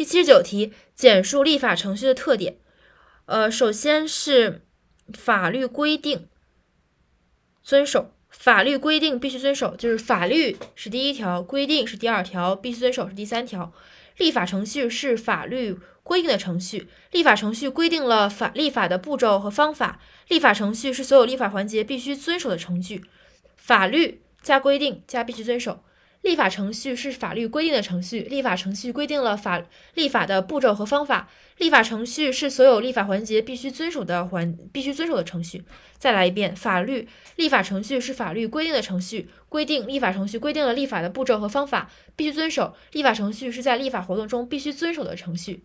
第七十九题，简述立法程序的特点。呃，首先是法律规定遵守，法律规定必须遵守，就是法律是第一条，规定是第二条，必须遵守是第三条。立法程序是法律规定的程序，立法程序规定了法立法的步骤和方法。立法程序是所有立法环节必须遵守的程序。法律加规定加必须遵守。立法程序是法律规定的程序，立法程序规定了法立法的步骤和方法。立法程序是所有立法环节必须遵守的环必须遵守的程序。再来一遍，法律立法程序是法律规定的程序，规定立法程序规定了立法的步骤和方法，必须遵守。立法程序是在立法活动中必须遵守的程序。